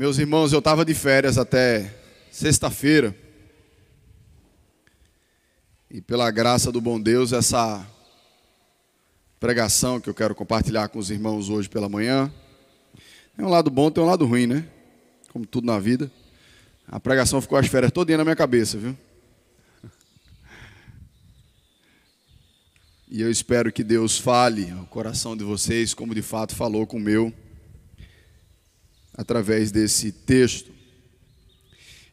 Meus irmãos, eu estava de férias até sexta-feira. E pela graça do bom Deus, essa pregação que eu quero compartilhar com os irmãos hoje pela manhã. Tem um lado bom, tem um lado ruim, né? Como tudo na vida. A pregação ficou as férias todinha na minha cabeça, viu? E eu espero que Deus fale ao coração de vocês, como de fato falou com o meu, através desse texto.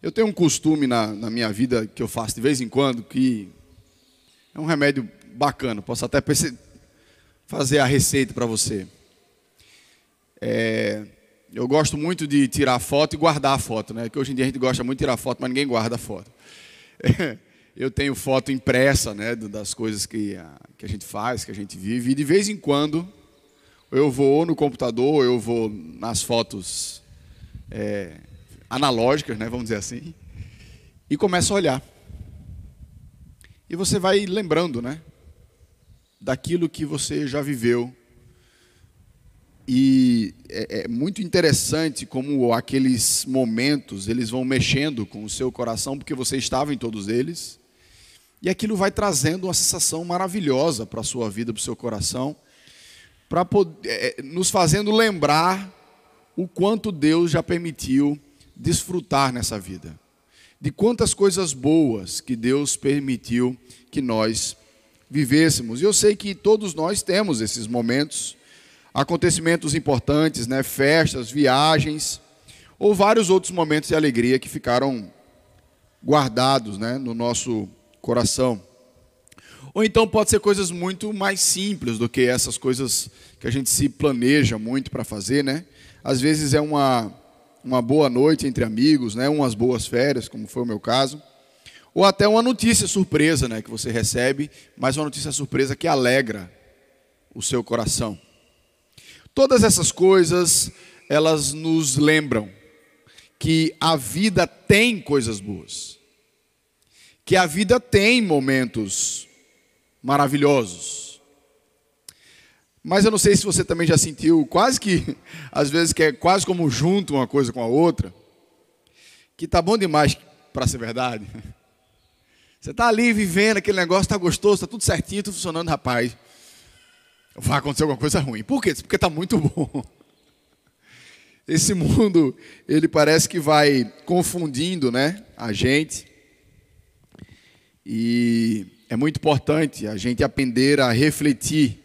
Eu tenho um costume na, na minha vida que eu faço de vez em quando, que é um remédio bacana, posso até fazer a receita para você. É, eu gosto muito de tirar foto e guardar a foto, né? Que hoje em dia a gente gosta muito de tirar foto, mas ninguém guarda a foto. É, eu tenho foto impressa, né, das coisas que a, que a gente faz, que a gente vive, e de vez em quando eu vou no computador, eu vou nas fotos é, analógicas, né, vamos dizer assim, e começo a olhar. E você vai lembrando, né? Daquilo que você já viveu. E é, é, muito interessante como aqueles momentos, eles vão mexendo com o seu coração, porque você estava em todos eles. E aquilo vai trazendo uma sensação maravilhosa para a sua vida, para o seu coração, para é, é, nos fazendo lembrar o quanto Deus já permitiu desfrutar nessa vida de quantas coisas boas que Deus permitiu que nós vivêssemos. E eu sei que todos nós temos esses momentos, acontecimentos importantes, né, festas, viagens, ou vários outros momentos de alegria que ficaram guardados, né, no nosso coração. Ou então pode ser coisas muito mais simples do que essas coisas que a gente se planeja muito para fazer, né? Às vezes é uma uma boa noite entre amigos, né, umas boas férias, como foi o meu caso, ou até uma notícia surpresa, né, que você recebe, mas uma notícia surpresa que alegra o seu coração. Todas essas coisas, elas nos lembram que a vida tem coisas boas. Que a vida tem momentos maravilhosos mas eu não sei se você também já sentiu, quase que, às vezes, que é quase como junto uma coisa com a outra, que tá bom demais para ser verdade. Você está ali vivendo aquele negócio, está gostoso, está tudo certinho, tudo funcionando, rapaz. Vai acontecer alguma coisa ruim. Por quê? Porque está muito bom. Esse mundo, ele parece que vai confundindo né, a gente. E é muito importante a gente aprender a refletir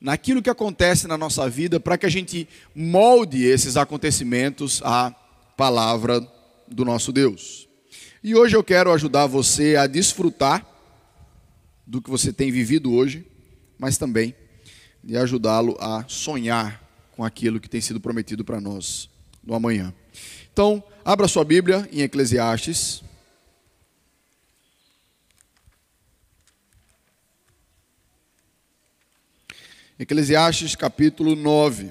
naquilo que acontece na nossa vida para que a gente molde esses acontecimentos à palavra do nosso Deus. E hoje eu quero ajudar você a desfrutar do que você tem vivido hoje, mas também de ajudá-lo a sonhar com aquilo que tem sido prometido para nós no amanhã. Então, abra sua Bíblia em Eclesiastes, Eclesiastes capítulo 9.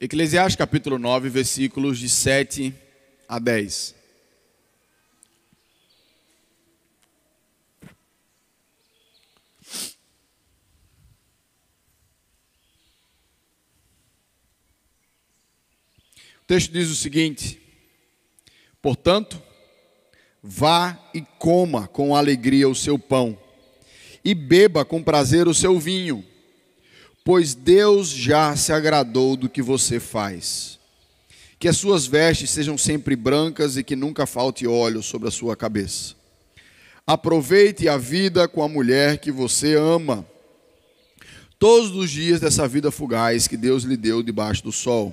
Eclesiastes capítulo 9, versículos de 7 a 10. O texto diz o seguinte: Portanto, vá e coma com alegria o seu pão, e beba com prazer o seu vinho, pois Deus já se agradou do que você faz. Que as suas vestes sejam sempre brancas e que nunca falte óleo sobre a sua cabeça. Aproveite a vida com a mulher que você ama, todos os dias dessa vida fugaz que Deus lhe deu debaixo do sol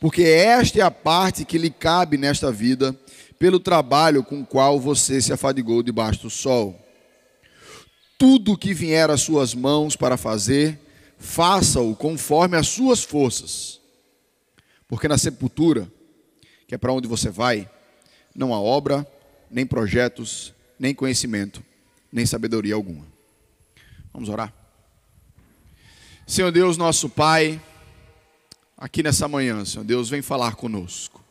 porque esta é a parte que lhe cabe nesta vida, pelo trabalho com o qual você se afadigou debaixo do sol. Tudo que vier às suas mãos para fazer, faça-o conforme as suas forças. Porque na sepultura, que é para onde você vai, não há obra, nem projetos, nem conhecimento, nem sabedoria alguma. Vamos orar. Senhor Deus, nosso Pai, aqui nessa manhã, Senhor Deus, vem falar conosco.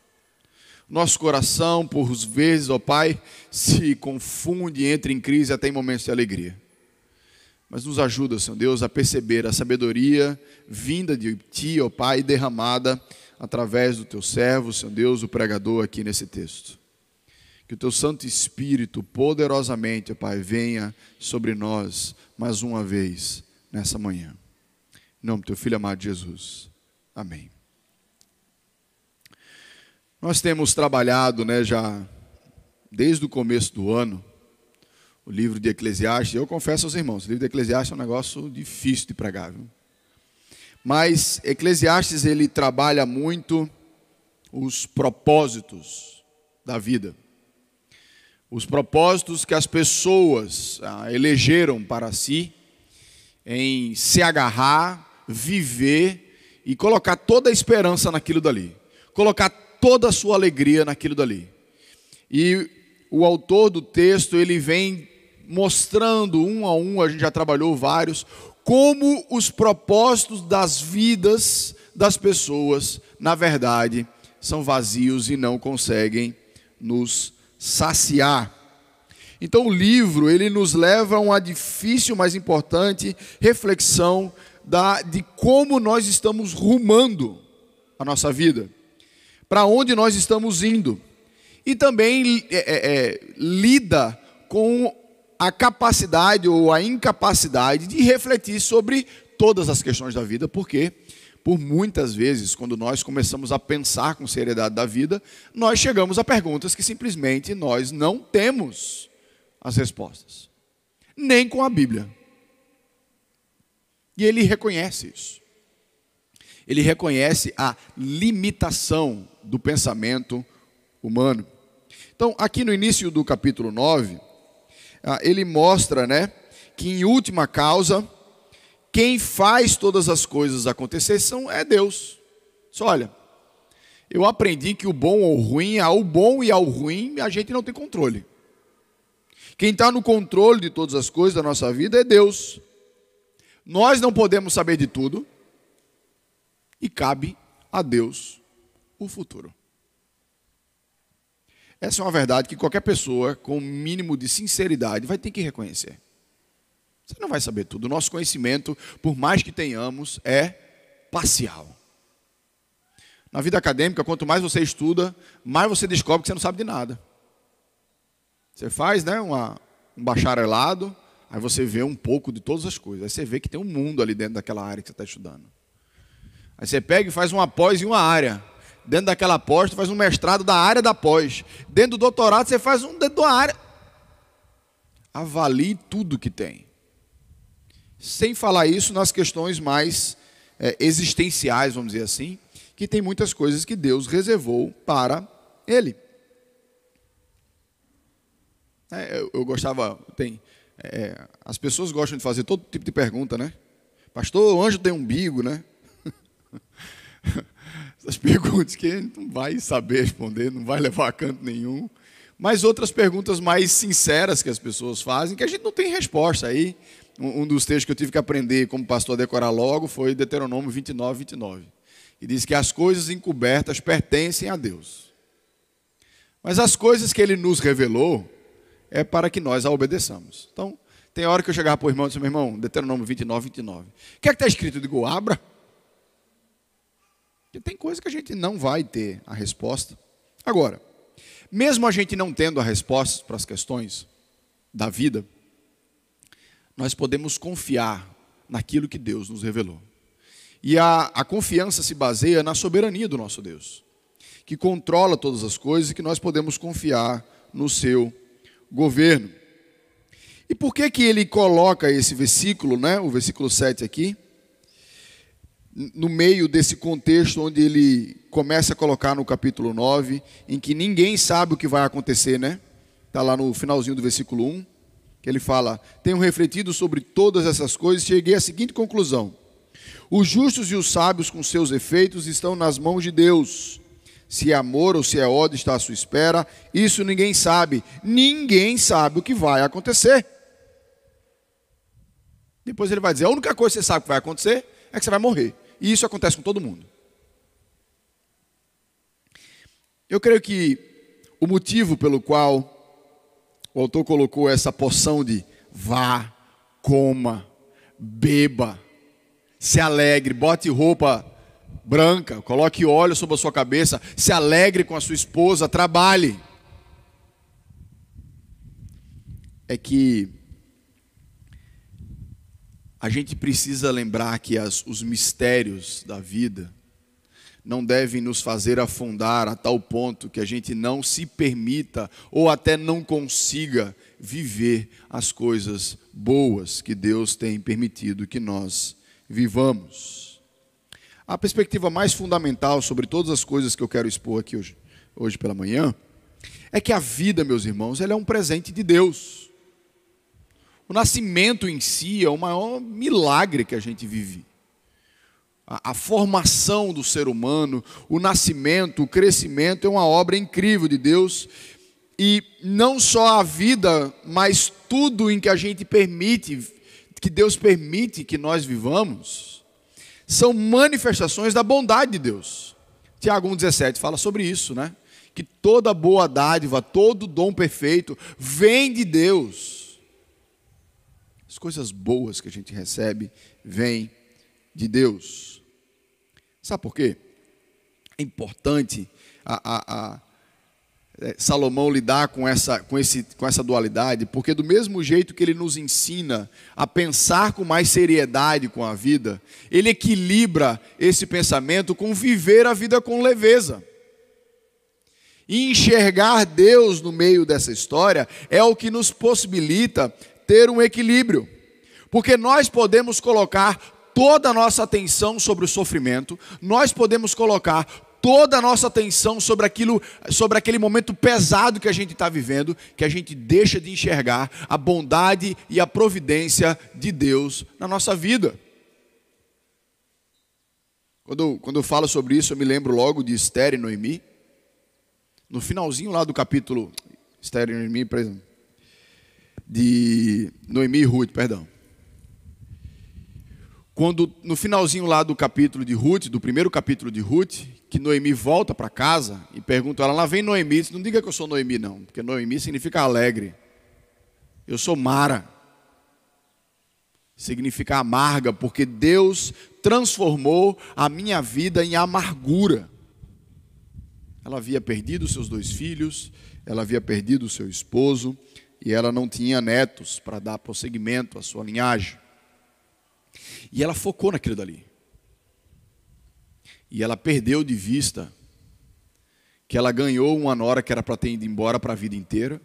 Nosso coração, por vezes, ó Pai, se confunde, entra em crise até em momentos de alegria. Mas nos ajuda, Senhor Deus, a perceber a sabedoria vinda de Ti, ó Pai, derramada através do Teu servo, Senhor Deus, o pregador aqui nesse texto. Que o Teu Santo Espírito poderosamente, ó Pai, venha sobre nós mais uma vez nessa manhã. Em nome do Teu Filho amado Jesus. Amém. Nós temos trabalhado, né, já desde o começo do ano, o livro de Eclesiastes. Eu confesso aos irmãos, o livro de Eclesiastes é um negócio difícil de pregar, viu? Mas Eclesiastes ele trabalha muito os propósitos da vida. Os propósitos que as pessoas ah, elegeram para si em se agarrar, viver e colocar toda a esperança naquilo dali. Colocar toda a sua alegria naquilo dali. E o autor do texto, ele vem mostrando um a um, a gente já trabalhou vários, como os propósitos das vidas das pessoas, na verdade, são vazios e não conseguem nos saciar. Então o livro, ele nos leva a uma difícil, mas importante reflexão da, de como nós estamos rumando a nossa vida para onde nós estamos indo. E também é, é, é, lida com a capacidade ou a incapacidade de refletir sobre todas as questões da vida, porque por muitas vezes, quando nós começamos a pensar com seriedade da vida, nós chegamos a perguntas que simplesmente nós não temos as respostas, nem com a Bíblia. E ele reconhece isso. Ele reconhece a limitação do pensamento humano. Então, aqui no início do capítulo 9, ah, ele mostra, né, que em última causa, quem faz todas as coisas acontecer são é Deus. Só olha, eu aprendi que o bom ou o ruim, ao bom e ao ruim, a gente não tem controle. Quem está no controle de todas as coisas da nossa vida é Deus. Nós não podemos saber de tudo e cabe a Deus o futuro. Essa é uma verdade que qualquer pessoa com o um mínimo de sinceridade vai ter que reconhecer. Você não vai saber tudo. O nosso conhecimento, por mais que tenhamos, é parcial. Na vida acadêmica, quanto mais você estuda, mais você descobre que você não sabe de nada. Você faz né, uma, um bacharelado, aí você vê um pouco de todas as coisas. Aí você vê que tem um mundo ali dentro daquela área que você está estudando. Aí você pega e faz uma pós em uma área dentro daquela pós, tu faz um mestrado da área da pós. Dentro do doutorado, você faz um dentro da área. Avalie tudo que tem. Sem falar isso nas questões mais é, existenciais, vamos dizer assim, que tem muitas coisas que Deus reservou para ele. É, eu, eu, gostava, tem, é, as pessoas gostam de fazer todo tipo de pergunta, né? Pastor, o anjo tem umbigo, né? Essas perguntas que a gente não vai saber responder, não vai levar a canto nenhum. Mas outras perguntas mais sinceras que as pessoas fazem, que a gente não tem resposta aí. Um dos textos que eu tive que aprender como pastor a decorar logo foi Deuteronômio 29, 29. E diz que as coisas encobertas pertencem a Deus. Mas as coisas que ele nos revelou é para que nós a obedeçamos. Então, tem hora que eu chegava para o irmão e disse, meu irmão, Deuteronômio 29, 29. O que é que está escrito? Eu digo, abra. Porque tem coisa que a gente não vai ter a resposta. Agora, mesmo a gente não tendo a resposta para as questões da vida, nós podemos confiar naquilo que Deus nos revelou. E a, a confiança se baseia na soberania do nosso Deus, que controla todas as coisas e que nós podemos confiar no seu governo. E por que que ele coloca esse versículo, né, o versículo 7 aqui? no meio desse contexto onde ele começa a colocar no capítulo 9, em que ninguém sabe o que vai acontecer, né? Está lá no finalzinho do versículo 1, que ele fala: Tenho refletido sobre todas essas coisas e cheguei à seguinte conclusão: Os justos e os sábios, com seus efeitos, estão nas mãos de Deus. Se é amor ou se é ódio está à sua espera, isso ninguém sabe. Ninguém sabe o que vai acontecer. Depois ele vai dizer: a única coisa que você sabe que vai acontecer é que você vai morrer. E isso acontece com todo mundo. Eu creio que o motivo pelo qual o autor colocou essa porção de vá, coma, beba, se alegre, bote roupa branca, coloque óleo sobre a sua cabeça, se alegre com a sua esposa, trabalhe. É que a gente precisa lembrar que as, os mistérios da vida não devem nos fazer afundar a tal ponto que a gente não se permita ou até não consiga viver as coisas boas que Deus tem permitido que nós vivamos. A perspectiva mais fundamental sobre todas as coisas que eu quero expor aqui hoje, hoje pela manhã é que a vida, meus irmãos, ela é um presente de Deus. O nascimento em si é o maior milagre que a gente vive a, a, formação do ser humano, o nascimento, o crescimento é uma obra incrível de Deus. E não só a vida, mas tudo em que a gente permite, que Deus permite que nós vivamos, são manifestações da bondade de Deus. Tiago 1,17 fala sobre isso, né? Que toda boa dádiva, todo dom perfeito vem de Deus. As coisas boas que a gente recebe vêm de Deus. Sabe por quê? É importante a, a, a Salomão lidar com essa, com, esse, com essa dualidade, porque do mesmo jeito que ele nos ensina a pensar com mais seriedade com a vida, ele equilibra esse pensamento com viver a vida com leveza. E enxergar Deus no meio dessa história é o que nos possibilita ter um equilíbrio. Porque nós podemos colocar toda a nossa atenção sobre o sofrimento, nós podemos colocar toda a nossa atenção sobre aquilo, sobre aquele momento pesado que a gente está vivendo, que a gente deixa de enxergar a bondade e a providência de Deus na nossa vida. Quando, quando eu falo sobre isso, eu me lembro logo de Esther e Noemi. No finalzinho lá do capítulo, Esther e Noemi, de Noemi e Ruth, perdão. Quando no finalzinho lá do capítulo de Ruth, do primeiro capítulo de Ruth, que Noemi volta para casa e pergunta ela, lá vem Noemi, não diga que eu sou Noemi não, porque Noemi significa alegre. Eu sou Mara. Significa amarga, porque Deus transformou a minha vida em amargura. Ela havia perdido seus dois filhos, ela havia perdido seu esposo e ela não tinha netos para dar prosseguimento à sua linhagem. E ela focou naquilo dali. E ela perdeu de vista que ela ganhou uma nora que era para ter ido embora para a vida inteira,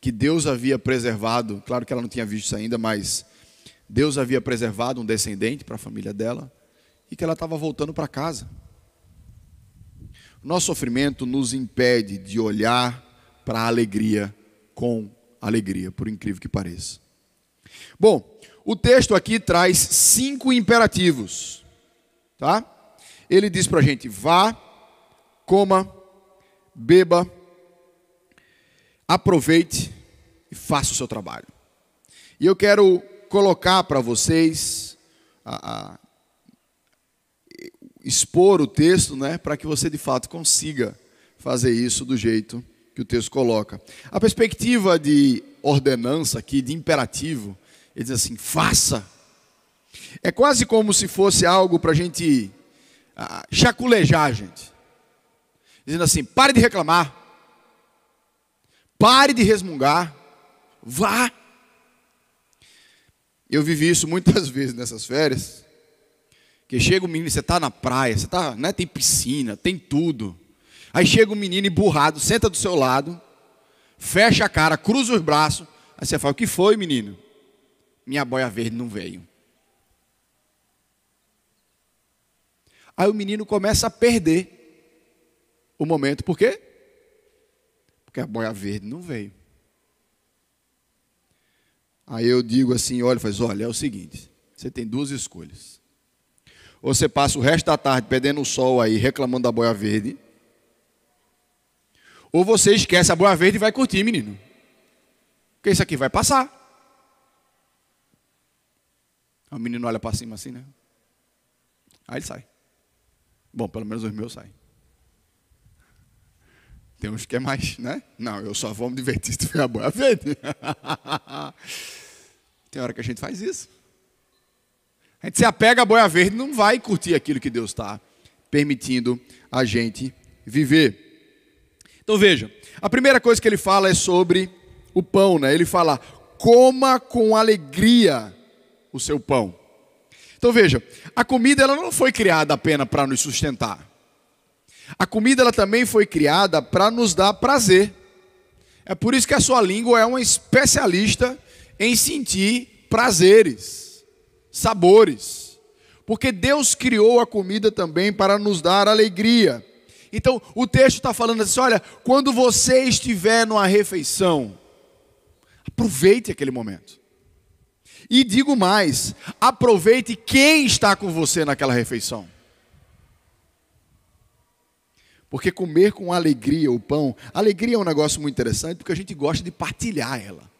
que Deus havia preservado, claro que ela não tinha visto isso ainda, mas Deus havia preservado um descendente para a família dela e que ela estava voltando para casa. Nosso sofrimento nos impede de olhar para a alegria com alegria, por incrível que pareça. Bom, o texto aqui traz cinco imperativos, tá? Ele diz para a gente: vá, coma, beba, aproveite e faça o seu trabalho. E eu quero colocar para vocês, a, a, expor o texto, né, para que você de fato consiga fazer isso do jeito que o texto coloca. A perspectiva de ordenança aqui, de imperativo, ele diz assim: faça. É quase como se fosse algo para a gente ah, chaculejar, gente. Dizendo assim: pare de reclamar, pare de resmungar, vá. Eu vivi isso muitas vezes nessas férias. Que chega um menino, você está na praia, você tá, né, tem piscina, tem tudo. Aí chega um menino emburrado, senta do seu lado, fecha a cara, cruza os braços. Aí você fala: O que foi, menino? minha boia verde não veio. Aí o menino começa a perder o momento, por quê? Porque a boia verde não veio. Aí eu digo assim, olha, faz, olha, é o seguinte, você tem duas escolhas. Ou você passa o resto da tarde perdendo o sol aí, reclamando da boia verde, ou você esquece a boia verde e vai curtir, menino. Porque isso aqui vai passar. O menino olha para cima assim, né? Aí ele sai. Bom, pelo menos os meus saem. Tem uns que é mais, né? Não, eu só vou me divertir se tiver a boia verde. Tem hora que a gente faz isso. A gente se apega à boia verde não vai curtir aquilo que Deus está permitindo a gente viver. Então veja, a primeira coisa que ele fala é sobre o pão, né? Ele fala: coma com alegria o seu pão. Então veja, a comida ela não foi criada apenas para nos sustentar. A comida ela também foi criada para nos dar prazer. É por isso que a sua língua é uma especialista em sentir prazeres, sabores. Porque Deus criou a comida também para nos dar alegria. Então, o texto está falando assim: olha, quando você estiver numa refeição, aproveite aquele momento. E digo mais: aproveite quem está com você naquela refeição. Porque comer com alegria o pão, alegria é um negócio muito interessante, porque a gente gosta de partilhar ela.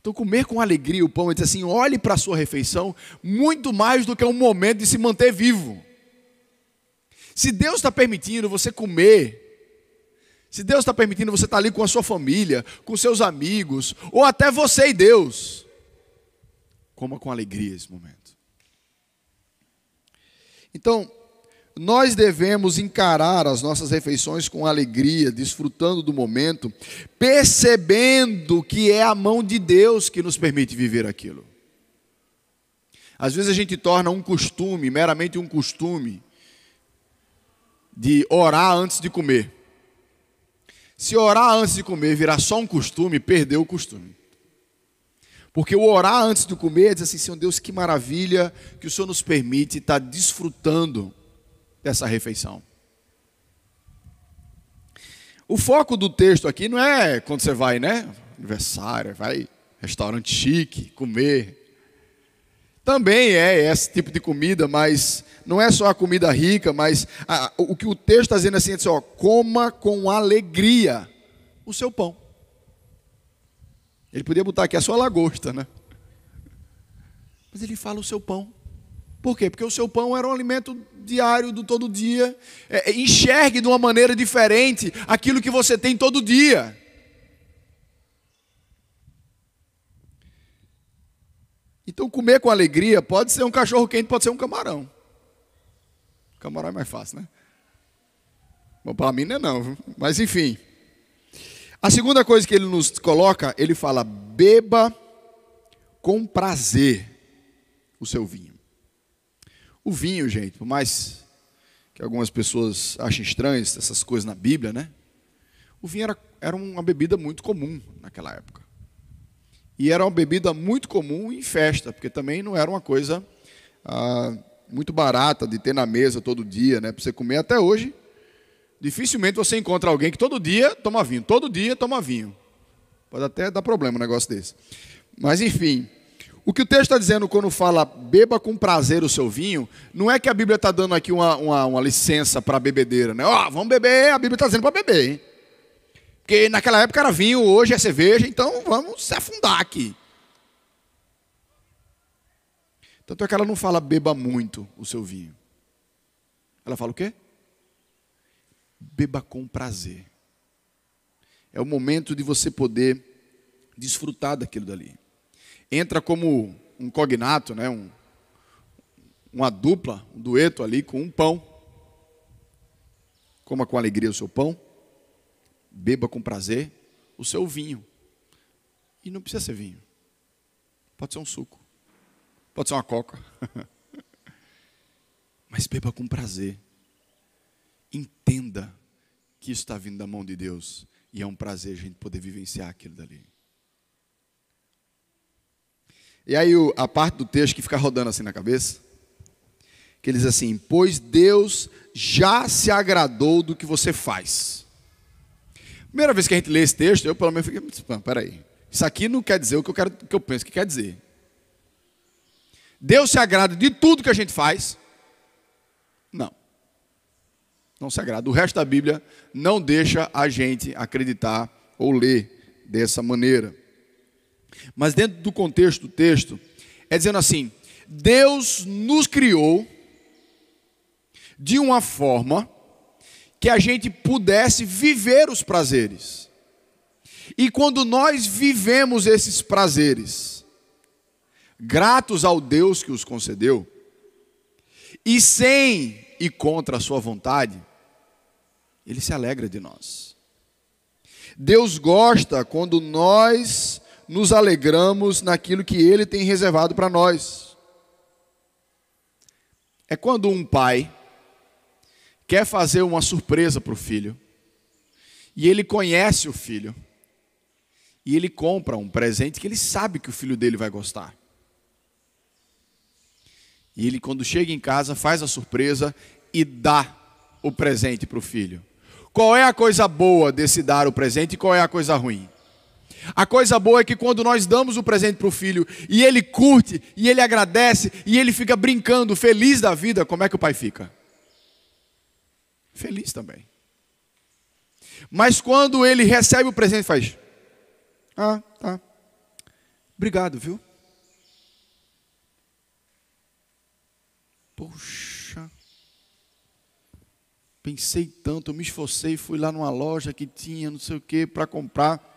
Então, comer com alegria o pão, é dizer assim: olhe para a sua refeição muito mais do que um momento de se manter vivo. Se Deus está permitindo você comer, se Deus está permitindo você estar ali com a sua família, com seus amigos, ou até você e Deus, coma com alegria esse momento. Então, nós devemos encarar as nossas refeições com alegria, desfrutando do momento, percebendo que é a mão de Deus que nos permite viver aquilo. Às vezes a gente torna um costume, meramente um costume, de orar antes de comer. Se orar antes de comer virar só um costume, perdeu o costume. Porque o orar antes de comer é dizer assim, Senhor Deus, que maravilha que o Senhor nos permite estar desfrutando dessa refeição. O foco do texto aqui não é quando você vai, né? Aniversário, vai restaurante chique, comer. Também é esse tipo de comida, mas não é só a comida rica, mas a, o que o texto está dizendo assim, é assim, ó, coma com alegria o seu pão. Ele podia botar aqui a sua lagosta, né? Mas ele fala o seu pão. Por quê? Porque o seu pão era um alimento diário do todo dia. É, é enxergue de uma maneira diferente aquilo que você tem todo dia. Então, comer com alegria pode ser um cachorro quente, pode ser um camarão. Camarão é mais fácil, né? Bom, para mim não é não, mas enfim. A segunda coisa que ele nos coloca, ele fala: beba com prazer o seu vinho. O vinho, gente, por mais que algumas pessoas achem estranhas essas coisas na Bíblia, né? O vinho era, era uma bebida muito comum naquela época. E era uma bebida muito comum em festa, porque também não era uma coisa ah, muito barata de ter na mesa todo dia, né? Para você comer até hoje. Dificilmente você encontra alguém que todo dia toma vinho, todo dia toma vinho. Pode até dar problema um negócio desse. Mas enfim, o que o texto está dizendo quando fala beba com prazer o seu vinho, não é que a Bíblia está dando aqui uma, uma, uma licença para bebedeira, né? Ó, oh, vamos beber, a Bíblia está dizendo para beber, hein? Porque naquela época era vinho, hoje é cerveja, então vamos se afundar aqui. Tanto é que ela não fala beba muito o seu vinho. Ela fala o quê? Beba com prazer. É o momento de você poder desfrutar daquilo dali. Entra como um cognato, né? um, uma dupla, um dueto ali com um pão. Coma com alegria o seu pão. Beba com prazer o seu vinho. E não precisa ser vinho. Pode ser um suco. Pode ser uma coca. Mas beba com prazer. Entenda que isso está vindo da mão de Deus. E é um prazer a gente poder vivenciar aquilo dali. E aí a parte do texto que fica rodando assim na cabeça, que ele diz assim: Pois Deus já se agradou do que você faz. Primeira vez que a gente lê esse texto, eu pelo menos fiquei, peraí, isso aqui não quer dizer o que eu, quero, o que eu penso que quer dizer. Deus se agrada de tudo que a gente faz? Não. Não se agrada. O resto da Bíblia não deixa a gente acreditar ou ler dessa maneira. Mas dentro do contexto do texto, é dizendo assim: Deus nos criou de uma forma que a gente pudesse viver os prazeres. E quando nós vivemos esses prazeres, gratos ao Deus que os concedeu, e sem e contra a sua vontade, ele se alegra de nós. Deus gosta quando nós nos alegramos naquilo que ele tem reservado para nós. É quando um pai quer fazer uma surpresa para o filho, e ele conhece o filho, e ele compra um presente que ele sabe que o filho dele vai gostar. E ele, quando chega em casa, faz a surpresa e dá o presente para o filho. Qual é a coisa boa desse dar o presente e qual é a coisa ruim? A coisa boa é que quando nós damos o presente para o filho e ele curte, e ele agradece, e ele fica brincando, feliz da vida, como é que o pai fica? Feliz também. Mas quando ele recebe o presente, faz: Ah, tá. Obrigado, viu? Poxa. Pensei tanto, eu me esforcei, fui lá numa loja que tinha não sei o que para comprar.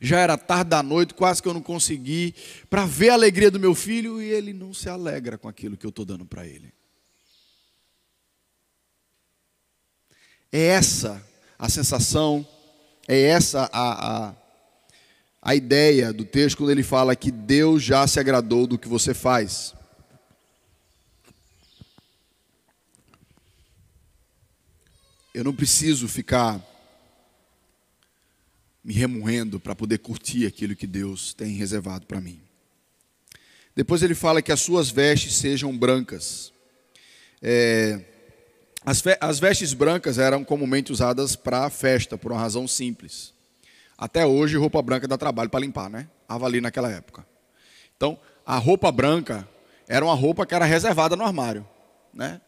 Já era tarde da noite, quase que eu não consegui, para ver a alegria do meu filho e ele não se alegra com aquilo que eu estou dando para ele. É essa a sensação, é essa a, a, a ideia do texto quando ele fala que Deus já se agradou do que você faz. Eu não preciso ficar me remoendo para poder curtir aquilo que Deus tem reservado para mim. Depois ele fala que as suas vestes sejam brancas. É, as, as vestes brancas eram comumente usadas para festa, por uma razão simples. Até hoje, roupa branca dá trabalho para limpar, né? Estava ali naquela época. Então, a roupa branca era uma roupa que era reservada no armário, né?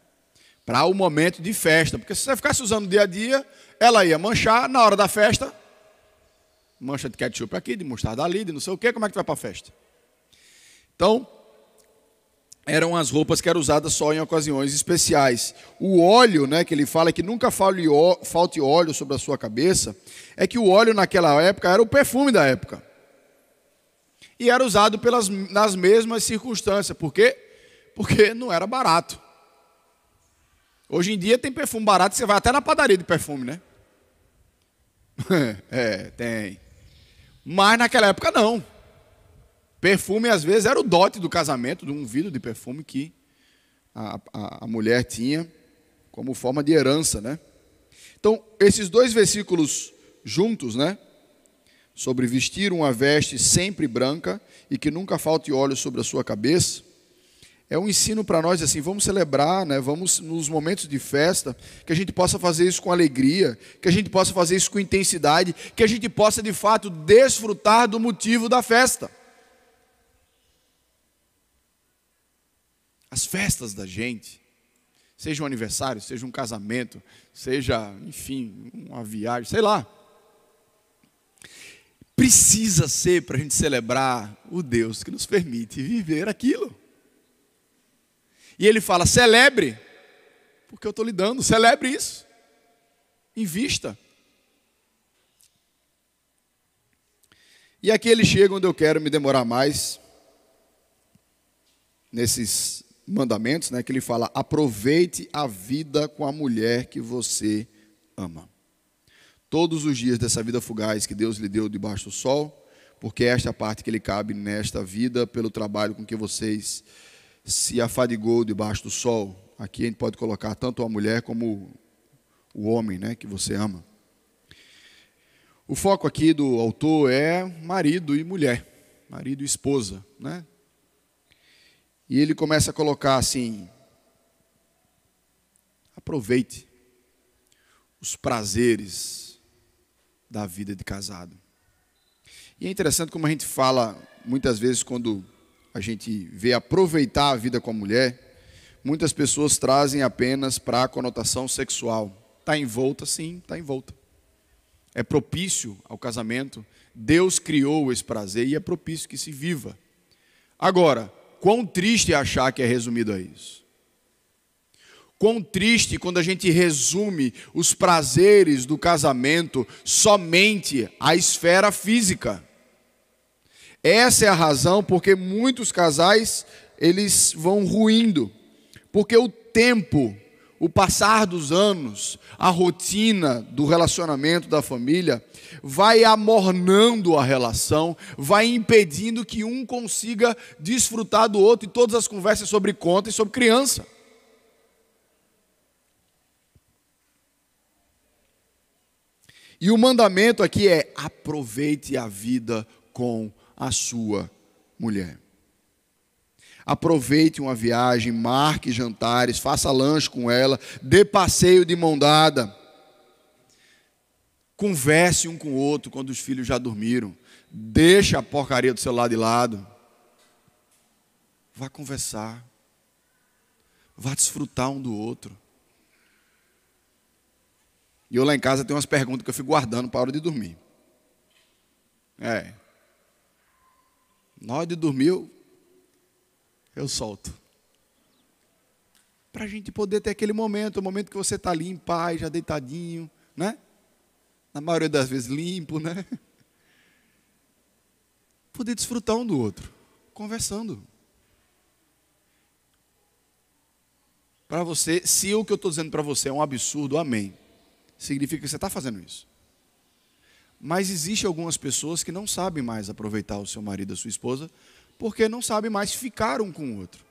Para o momento de festa. Porque se você ficasse usando dia a dia, ela ia manchar na hora da festa, mancha de ketchup aqui, de mostarda ali, de não sei o quê, como é que vai para a festa? Então, eram as roupas que eram usadas só em ocasiões especiais. O óleo, né, que ele fala que nunca falte óleo sobre a sua cabeça, é que o óleo naquela época era o perfume da época. E era usado pelas, nas mesmas circunstâncias. Por quê? Porque não era barato. Hoje em dia tem perfume barato, você vai até na padaria de perfume, né? é, tem. Mas naquela época não. Perfume às vezes era o dote do casamento, de um vidro de perfume que a, a, a mulher tinha como forma de herança, né? Então, esses dois versículos juntos, né? Sobre vestir uma veste sempre branca e que nunca falte óleo sobre a sua cabeça é um ensino para nós assim, vamos celebrar, né? Vamos nos momentos de festa, que a gente possa fazer isso com alegria, que a gente possa fazer isso com intensidade, que a gente possa de fato desfrutar do motivo da festa. As festas da gente, seja um aniversário, seja um casamento, seja, enfim, uma viagem, sei lá. Precisa ser para a gente celebrar o Deus que nos permite viver aquilo. E ele fala: celebre, porque eu estou lhe dando, celebre isso, invista. E aqui ele chega onde eu quero me demorar mais, nesses mandamentos, né, que ele fala: aproveite a vida com a mulher que você ama. Todos os dias dessa vida fugaz que Deus lhe deu debaixo do sol, porque esta é a parte que lhe cabe nesta vida, pelo trabalho com que vocês se afadigou debaixo do sol. Aqui a gente pode colocar tanto a mulher como o homem, né, que você ama. O foco aqui do autor é marido e mulher, marido e esposa, né? E ele começa a colocar assim: aproveite os prazeres da vida de casado. E é interessante como a gente fala muitas vezes quando a gente vê aproveitar a vida com a mulher, muitas pessoas trazem apenas para a conotação sexual. Está envolta, sim, está envolta. É propício ao casamento. Deus criou esse prazer e é propício que se viva. Agora, quão triste é achar que é resumido a isso. quão triste quando a gente resume os prazeres do casamento somente à esfera física. Essa é a razão porque muitos casais eles vão ruindo, porque o tempo, o passar dos anos, a rotina do relacionamento da família vai amornando a relação, vai impedindo que um consiga desfrutar do outro e todas as conversas sobre conta e sobre criança. E o mandamento aqui é: aproveite a vida com a sua mulher. Aproveite uma viagem, marque jantares, faça lanche com ela, dê passeio de mão dada. Converse um com o outro quando os filhos já dormiram. Deixa a porcaria do celular de lado. Vá conversar. Vá desfrutar um do outro. E eu lá em casa tenho umas perguntas que eu fico guardando para a hora de dormir. É. Na hora de dormir, eu, solto. Para a gente poder ter aquele momento, o momento que você está ali em paz, já deitadinho, né? Na maioria das vezes limpo, né? Poder desfrutar um do outro, conversando. Para você, se o que eu estou dizendo para você é um absurdo, amém significa que você está fazendo isso. Mas existe algumas pessoas que não sabem mais aproveitar o seu marido a sua esposa, porque não sabem mais ficar um com o outro.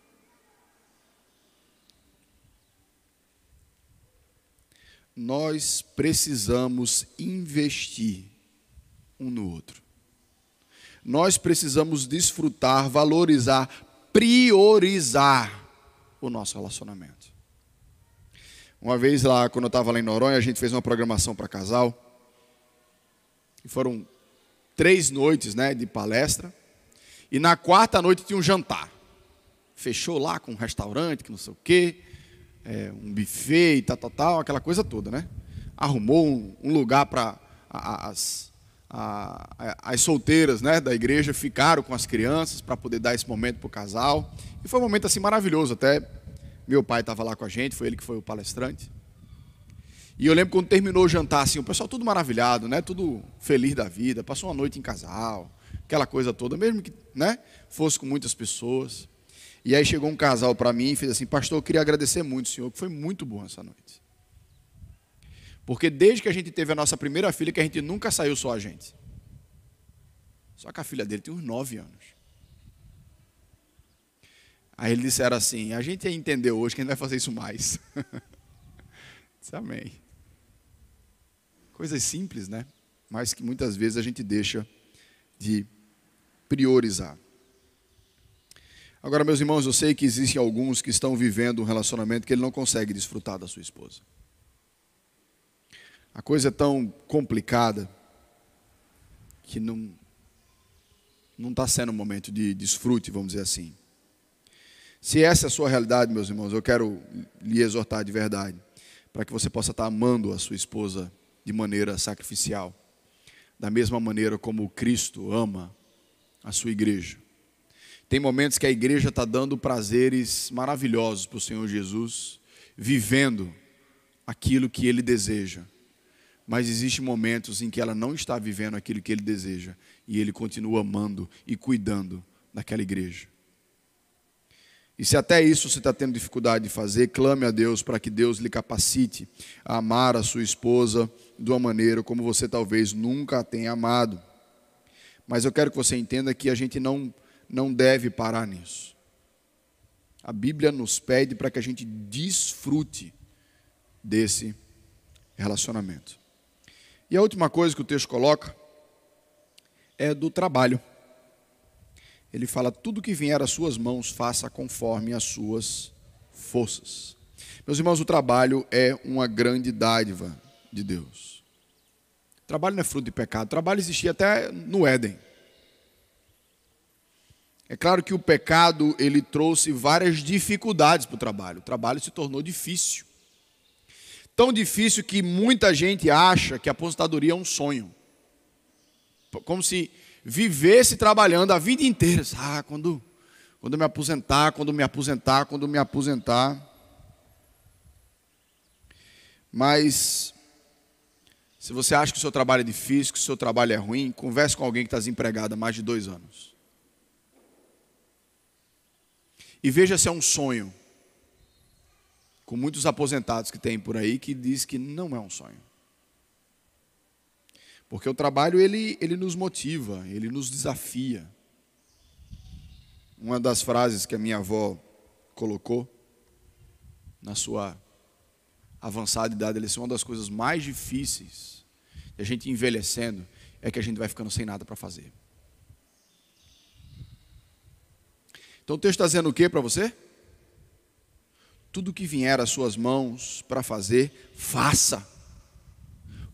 Nós precisamos investir um no outro. Nós precisamos desfrutar, valorizar, priorizar o nosso relacionamento. Uma vez lá, quando eu estava lá em Noronha, a gente fez uma programação para casal. E foram três noites né, de palestra. E na quarta noite tinha um jantar. Fechou lá com um restaurante, que não sei o quê, é, um buffet e tal, tal, tal, aquela coisa toda, né? Arrumou um, um lugar para as, as solteiras né, da igreja ficaram com as crianças para poder dar esse momento para o casal. E foi um momento assim maravilhoso, até meu pai estava lá com a gente, foi ele que foi o palestrante. E eu lembro quando terminou o jantar, assim, o pessoal tudo maravilhado, né? Tudo feliz da vida, passou uma noite em casal, aquela coisa toda, mesmo que, né? Fosse com muitas pessoas. E aí chegou um casal para mim e fez assim, pastor, eu queria agradecer muito, senhor, que foi muito bom essa noite. Porque desde que a gente teve a nossa primeira filha, que a gente nunca saiu só a gente. Só que a filha dele tem uns nove anos. Aí eles disseram assim: a gente ia entender hoje que a gente vai fazer isso mais. Disse, Amém. Coisas simples, né? Mas que muitas vezes a gente deixa de priorizar. Agora, meus irmãos, eu sei que existem alguns que estão vivendo um relacionamento que ele não consegue desfrutar da sua esposa. A coisa é tão complicada que não não está sendo um momento de desfrute, vamos dizer assim. Se essa é a sua realidade, meus irmãos, eu quero lhe exortar de verdade, para que você possa estar amando a sua esposa de maneira sacrificial, da mesma maneira como Cristo ama a sua igreja. Tem momentos que a igreja está dando prazeres maravilhosos para o Senhor Jesus, vivendo aquilo que Ele deseja. Mas existem momentos em que ela não está vivendo aquilo que Ele deseja e Ele continua amando e cuidando daquela igreja. E se até isso você está tendo dificuldade de fazer, clame a Deus para que Deus lhe capacite a amar a sua esposa de uma maneira como você talvez nunca tenha amado. Mas eu quero que você entenda que a gente não, não deve parar nisso. A Bíblia nos pede para que a gente desfrute desse relacionamento. E a última coisa que o texto coloca é do trabalho ele fala: tudo que vier às suas mãos, faça conforme as suas forças. Meus irmãos, o trabalho é uma grande dádiva de Deus. Trabalho não é fruto de pecado, trabalho existia até no Éden. É claro que o pecado ele trouxe várias dificuldades para o trabalho. O trabalho se tornou difícil. Tão difícil que muita gente acha que a aposentadoria é um sonho. Como se vivesse trabalhando a vida inteira. Ah, quando, quando me aposentar, quando me aposentar, quando me aposentar. Mas se você acha que o seu trabalho é difícil, que o seu trabalho é ruim, converse com alguém que está desempregado há mais de dois anos. E veja se é um sonho. Com muitos aposentados que tem por aí que diz que não é um sonho. Porque o trabalho ele, ele nos motiva, ele nos desafia. Uma das frases que a minha avó colocou na sua avançada idade, ele é uma das coisas mais difíceis de a gente envelhecendo é que a gente vai ficando sem nada para fazer. Então o texto está dizendo o que para você? Tudo que vier às suas mãos para fazer, faça,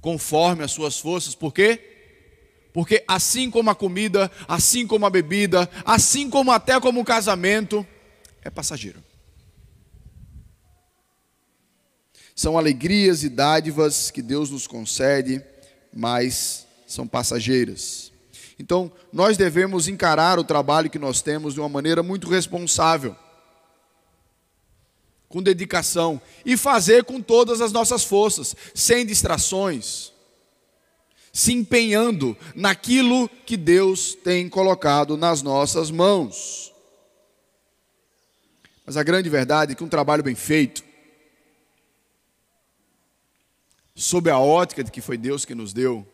conforme as suas forças, por quê? Porque assim como a comida, assim como a bebida, assim como até como o casamento, é passageiro. São alegrias e dádivas que Deus nos concede, mas são passageiras. Então, nós devemos encarar o trabalho que nós temos de uma maneira muito responsável, com dedicação e fazer com todas as nossas forças, sem distrações, se empenhando naquilo que Deus tem colocado nas nossas mãos. Mas a grande verdade é que um trabalho bem feito, sob a ótica de que foi Deus que nos deu,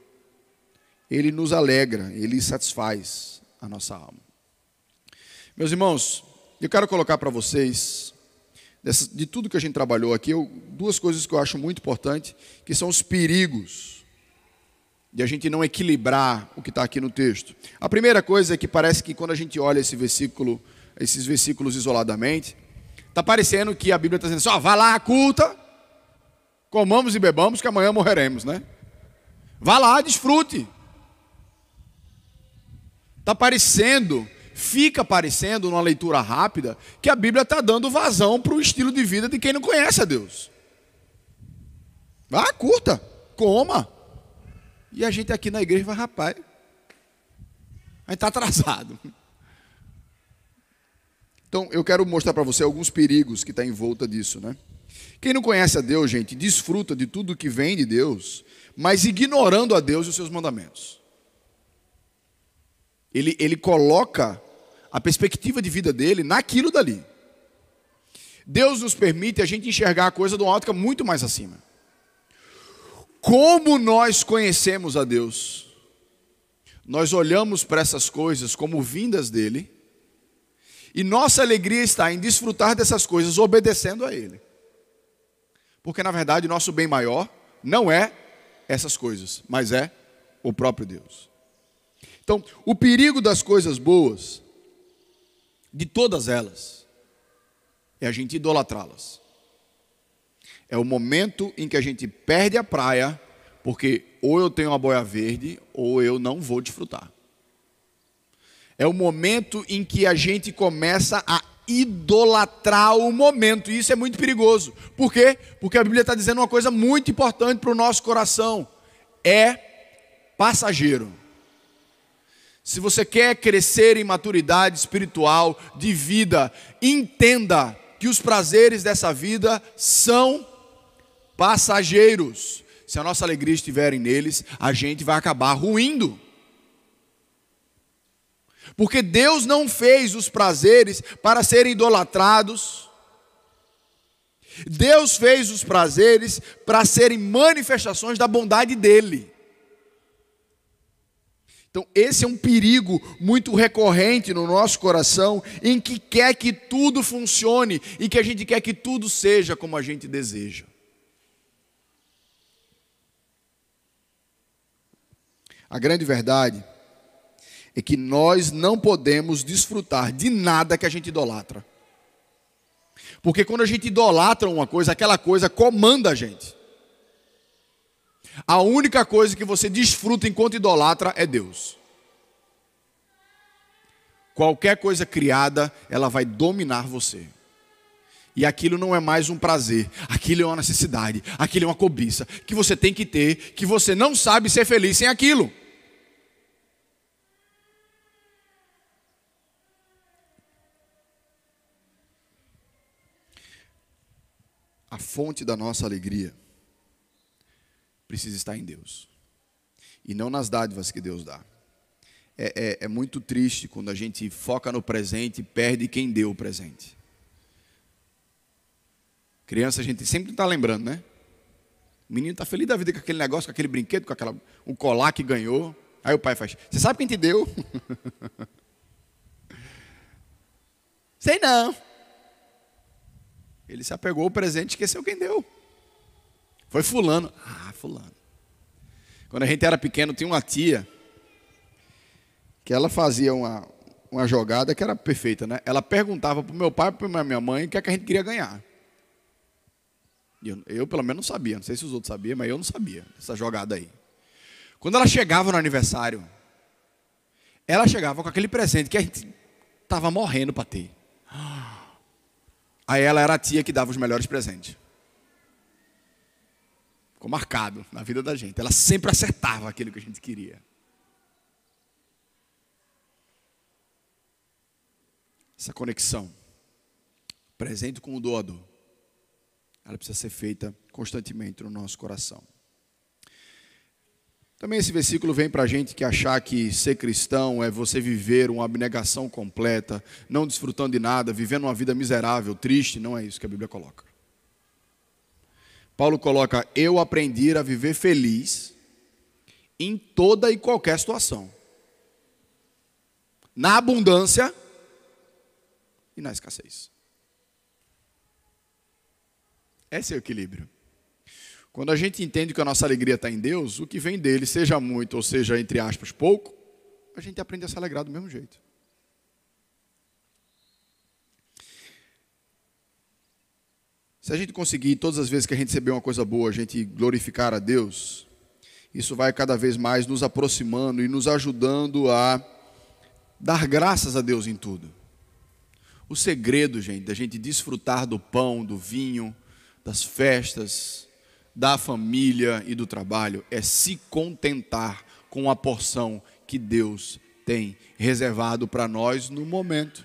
ele nos alegra, ele satisfaz a nossa alma. Meus irmãos, eu quero colocar para vocês, de tudo que a gente trabalhou aqui, duas coisas que eu acho muito importante, que são os perigos de a gente não equilibrar o que está aqui no texto. A primeira coisa é que parece que quando a gente olha esse versículo, esses versículos isoladamente, está parecendo que a Bíblia está dizendo assim, ó, vá lá, culta, comamos e bebamos, que amanhã morreremos, né? Vá lá, desfrute. Está parecendo, fica parecendo, numa leitura rápida, que a Bíblia está dando vazão para o estilo de vida de quem não conhece a Deus. Vá, curta, coma. E a gente aqui na igreja vai, rapaz, a gente está atrasado. Então, eu quero mostrar para você alguns perigos que está em volta disso, né? Quem não conhece a Deus, gente, desfruta de tudo que vem de Deus, mas ignorando a Deus e os seus mandamentos. Ele, ele coloca a perspectiva de vida dele naquilo dali. Deus nos permite a gente enxergar a coisa de uma ótica muito mais acima. Como nós conhecemos a Deus? Nós olhamos para essas coisas como vindas dele, e nossa alegria está em desfrutar dessas coisas obedecendo a Ele. Porque na verdade nosso bem maior não é essas coisas, mas é o próprio Deus. Então, o perigo das coisas boas, de todas elas, é a gente idolatrá-las. É o momento em que a gente perde a praia, porque ou eu tenho uma boia verde, ou eu não vou desfrutar. É o momento em que a gente começa a idolatrar o momento. E isso é muito perigoso. Por quê? Porque a Bíblia está dizendo uma coisa muito importante para o nosso coração: é passageiro. Se você quer crescer em maturidade espiritual, de vida, entenda que os prazeres dessa vida são passageiros. Se a nossa alegria estiver neles, a gente vai acabar ruindo. Porque Deus não fez os prazeres para serem idolatrados. Deus fez os prazeres para serem manifestações da bondade dEle. Então, esse é um perigo muito recorrente no nosso coração, em que quer que tudo funcione e que a gente quer que tudo seja como a gente deseja. A grande verdade é que nós não podemos desfrutar de nada que a gente idolatra. Porque quando a gente idolatra uma coisa, aquela coisa comanda a gente. A única coisa que você desfruta enquanto idolatra é Deus. Qualquer coisa criada, ela vai dominar você. E aquilo não é mais um prazer, aquilo é uma necessidade, aquilo é uma cobiça que você tem que ter, que você não sabe ser feliz sem aquilo. A fonte da nossa alegria precisa estar em Deus e não nas dádivas que Deus dá. É, é, é muito triste quando a gente foca no presente e perde quem deu o presente. Criança, a gente sempre está lembrando, né? O menino está feliz da vida com aquele negócio, com aquele brinquedo, com aquela, o colar que ganhou. Aí o pai faz: Você sabe quem te deu? Sei não. Ele se apegou ao presente e esqueceu quem deu. Foi Fulano. Ah, Fulano. Quando a gente era pequeno, tinha uma tia que ela fazia uma, uma jogada que era perfeita, né? Ela perguntava para o meu pai e para minha mãe o que, é que a gente queria ganhar. Eu, eu, pelo menos, não sabia. Não sei se os outros sabiam, mas eu não sabia essa jogada aí. Quando ela chegava no aniversário, ela chegava com aquele presente que a gente estava morrendo para ter. Aí ela era a tia que dava os melhores presentes. Ficou marcado na vida da gente. Ela sempre acertava aquilo que a gente queria. Essa conexão, presente com o doador, ela precisa ser feita constantemente no nosso coração. Também esse versículo vem para a gente que achar que ser cristão é você viver uma abnegação completa, não desfrutando de nada, vivendo uma vida miserável, triste, não é isso que a Bíblia coloca. Paulo coloca: Eu aprendi a viver feliz em toda e qualquer situação, na abundância e na escassez. Esse é o equilíbrio. Quando a gente entende que a nossa alegria está em Deus, o que vem dele, seja muito ou seja, entre aspas, pouco, a gente aprende a se alegrar do mesmo jeito. Se a gente conseguir, todas as vezes que a gente receber uma coisa boa, a gente glorificar a Deus, isso vai cada vez mais nos aproximando e nos ajudando a dar graças a Deus em tudo. O segredo, gente, da gente desfrutar do pão, do vinho, das festas, da família e do trabalho é se contentar com a porção que Deus tem reservado para nós no momento.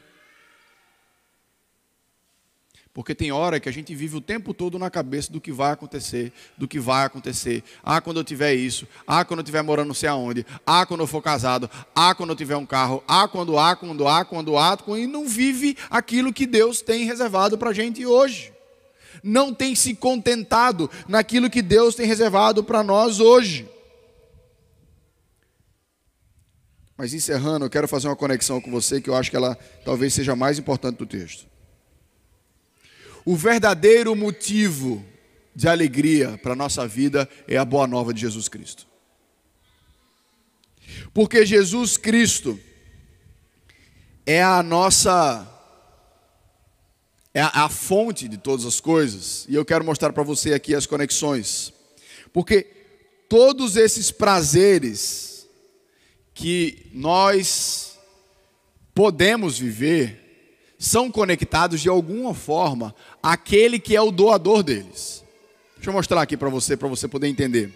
Porque tem hora que a gente vive o tempo todo na cabeça do que vai acontecer, do que vai acontecer. Ah, quando eu tiver isso. Ah, quando eu estiver morando não sei aonde. Ah, quando eu for casado. Ah, quando eu tiver um carro. Ah, quando há, quando há, quando há. E não vive aquilo que Deus tem reservado para a gente hoje não tem se contentado naquilo que Deus tem reservado para nós hoje. Mas encerrando, eu quero fazer uma conexão com você que eu acho que ela talvez seja mais importante do texto. O verdadeiro motivo de alegria para a nossa vida é a boa nova de Jesus Cristo. Porque Jesus Cristo é a nossa é a, a fonte de todas as coisas. E eu quero mostrar para você aqui as conexões. Porque todos esses prazeres que nós podemos viver são conectados de alguma forma àquele que é o doador deles. Deixa eu mostrar aqui para você, para você poder entender.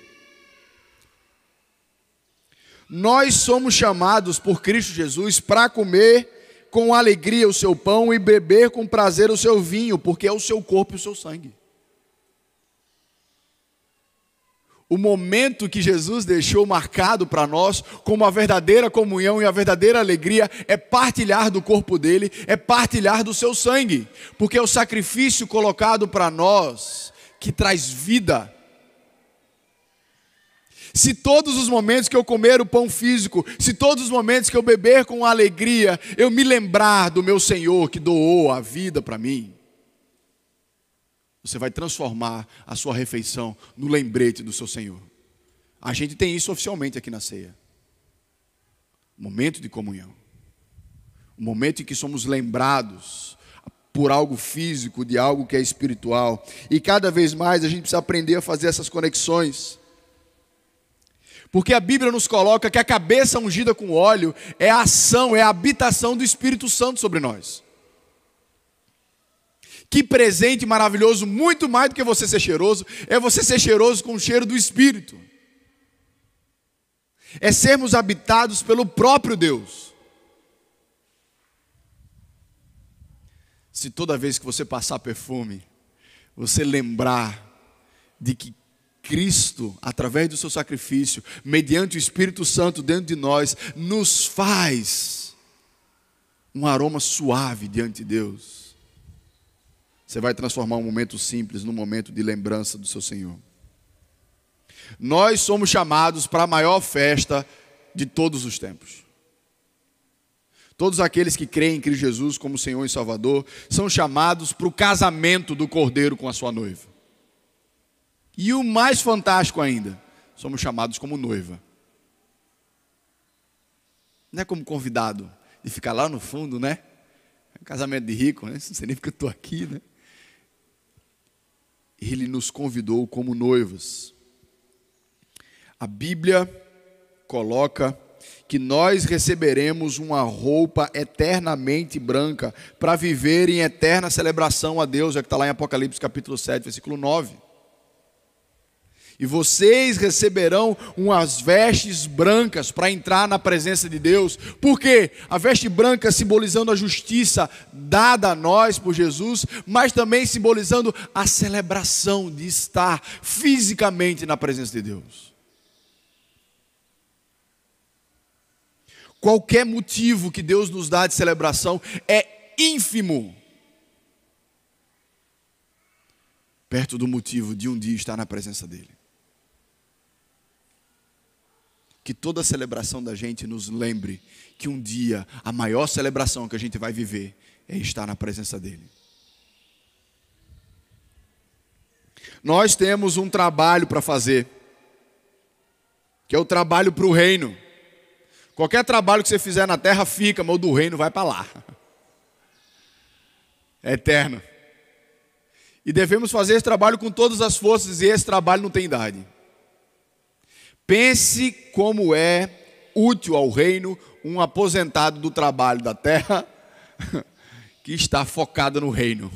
Nós somos chamados por Cristo Jesus para comer com alegria o seu pão e beber com prazer o seu vinho, porque é o seu corpo e o seu sangue. O momento que Jesus deixou marcado para nós como a verdadeira comunhão e a verdadeira alegria é partilhar do corpo dele, é partilhar do seu sangue, porque é o sacrifício colocado para nós que traz vida se todos os momentos que eu comer o pão físico, se todos os momentos que eu beber com alegria, eu me lembrar do meu Senhor que doou a vida para mim, você vai transformar a sua refeição no lembrete do seu Senhor. A gente tem isso oficialmente aqui na ceia. Momento de comunhão. O momento em que somos lembrados por algo físico, de algo que é espiritual. E cada vez mais a gente precisa aprender a fazer essas conexões. Porque a Bíblia nos coloca que a cabeça ungida com óleo é a ação, é a habitação do Espírito Santo sobre nós. Que presente maravilhoso, muito mais do que você ser cheiroso, é você ser cheiroso com o cheiro do Espírito. É sermos habitados pelo próprio Deus. Se toda vez que você passar perfume, você lembrar de que Cristo, através do seu sacrifício, mediante o Espírito Santo dentro de nós, nos faz um aroma suave diante de Deus. Você vai transformar um momento simples num momento de lembrança do seu Senhor. Nós somos chamados para a maior festa de todos os tempos. Todos aqueles que creem em Cristo Jesus como Senhor e Salvador são chamados para o casamento do Cordeiro com a sua noiva. E o mais fantástico ainda, somos chamados como noiva. Não é como convidado de ficar lá no fundo, né? É casamento de rico, né? Não sei nem porque eu estou aqui, né? Ele nos convidou como noivas. A Bíblia coloca que nós receberemos uma roupa eternamente branca para viver em eterna celebração a Deus, é que está lá em Apocalipse capítulo 7, versículo 9. E vocês receberão umas vestes brancas para entrar na presença de Deus. Por quê? A veste branca simbolizando a justiça dada a nós por Jesus, mas também simbolizando a celebração de estar fisicamente na presença de Deus. Qualquer motivo que Deus nos dá de celebração é ínfimo perto do motivo de um dia estar na presença dEle. Que toda celebração da gente nos lembre que um dia a maior celebração que a gente vai viver é estar na presença dEle. Nós temos um trabalho para fazer, que é o trabalho para o reino. Qualquer trabalho que você fizer na terra fica, mas o do reino vai para lá. É eterno. E devemos fazer esse trabalho com todas as forças, e esse trabalho não tem idade. Pense como é útil ao reino um aposentado do trabalho da terra que está focado no reino.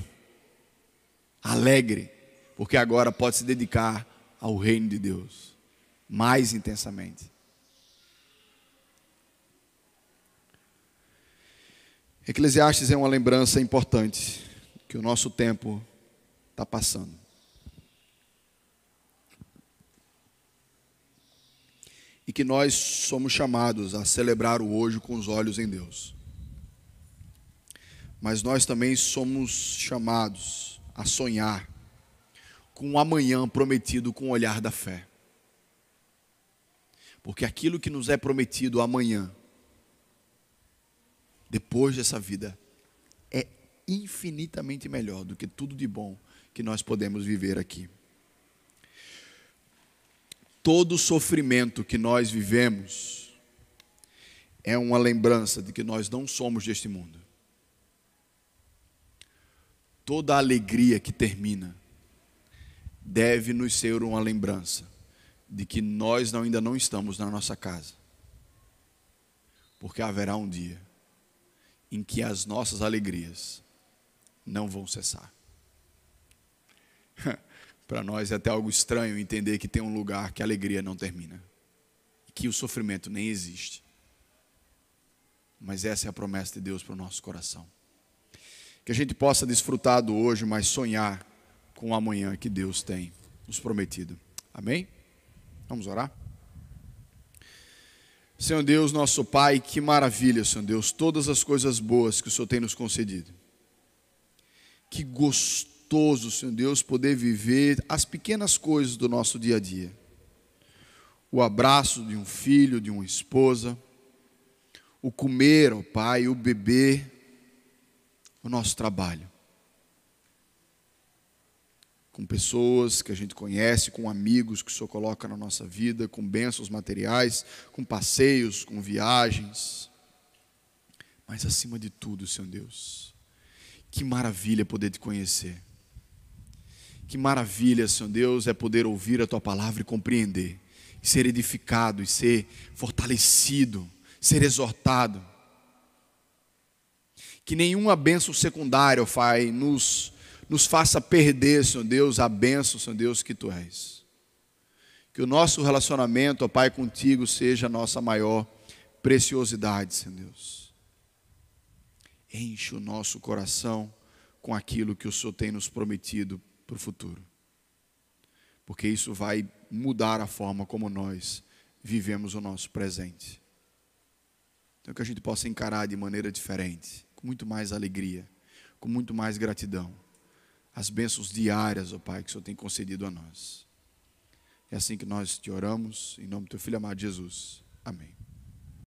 Alegre, porque agora pode se dedicar ao reino de Deus mais intensamente. Eclesiastes é uma lembrança importante que o nosso tempo está passando. E que nós somos chamados a celebrar o hoje com os olhos em Deus. Mas nós também somos chamados a sonhar com o amanhã prometido com o olhar da fé. Porque aquilo que nos é prometido amanhã depois dessa vida é infinitamente melhor do que tudo de bom que nós podemos viver aqui. Todo sofrimento que nós vivemos é uma lembrança de que nós não somos deste mundo. Toda alegria que termina deve nos ser uma lembrança de que nós ainda não estamos na nossa casa. Porque haverá um dia em que as nossas alegrias não vão cessar. Para nós é até algo estranho entender que tem um lugar que a alegria não termina, que o sofrimento nem existe. Mas essa é a promessa de Deus para o nosso coração. Que a gente possa desfrutar do hoje, mas sonhar com o amanhã que Deus tem nos prometido. Amém? Vamos orar? Senhor Deus, nosso Pai, que maravilha, Senhor Deus, todas as coisas boas que o Senhor tem nos concedido. Que gostoso, Senhor Deus, poder viver as pequenas coisas do nosso dia a dia. O abraço de um filho, de uma esposa, o comer, ó Pai, o beber, o nosso trabalho com pessoas que a gente conhece, com amigos que o Senhor coloca na nossa vida, com bênçãos materiais, com passeios, com viagens. Mas acima de tudo, Senhor Deus, que maravilha poder te conhecer. Que maravilha, Senhor Deus, é poder ouvir a tua palavra e compreender, e ser edificado, e ser fortalecido, ser exortado. Que nenhuma bênção secundária, Pai, nos nos faça perder, Senhor Deus, a bênção, Senhor Deus, que Tu és. Que o nosso relacionamento, ó Pai, contigo seja a nossa maior preciosidade, Senhor Deus. Enche o nosso coração com aquilo que o Senhor tem nos prometido para o futuro. porque isso vai mudar a forma como nós vivemos o nosso presente. Então, que a gente possa encarar de maneira diferente, com muito mais alegria, com muito mais gratidão, as bênçãos diárias, ó Pai, que o Senhor tem concedido a nós. É assim que nós te oramos, em nome do teu Filho amado Jesus. Amém.